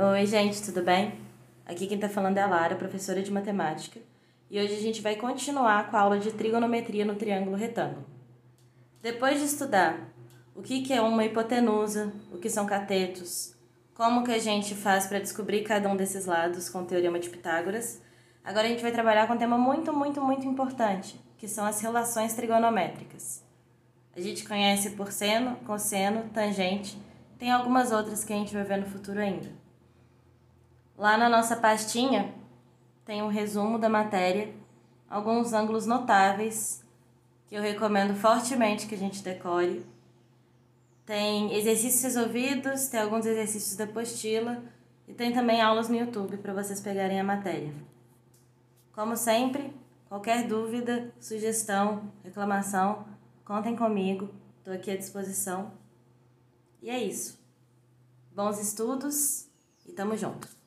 Oi, gente, tudo bem? Aqui quem está falando é a Lara, professora de matemática, e hoje a gente vai continuar com a aula de trigonometria no triângulo retângulo. Depois de estudar o que é uma hipotenusa, o que são catetos, como que a gente faz para descobrir cada um desses lados com o teorema de Pitágoras, agora a gente vai trabalhar com um tema muito, muito, muito importante, que são as relações trigonométricas. A gente conhece por seno, cosseno, tangente, tem algumas outras que a gente vai ver no futuro ainda. Lá na nossa pastinha tem um resumo da matéria, alguns ângulos notáveis que eu recomendo fortemente que a gente decore. Tem exercícios resolvidos, tem alguns exercícios da apostila e tem também aulas no YouTube para vocês pegarem a matéria. Como sempre, qualquer dúvida, sugestão, reclamação, contem comigo, estou aqui à disposição. E é isso. Bons estudos e tamo junto!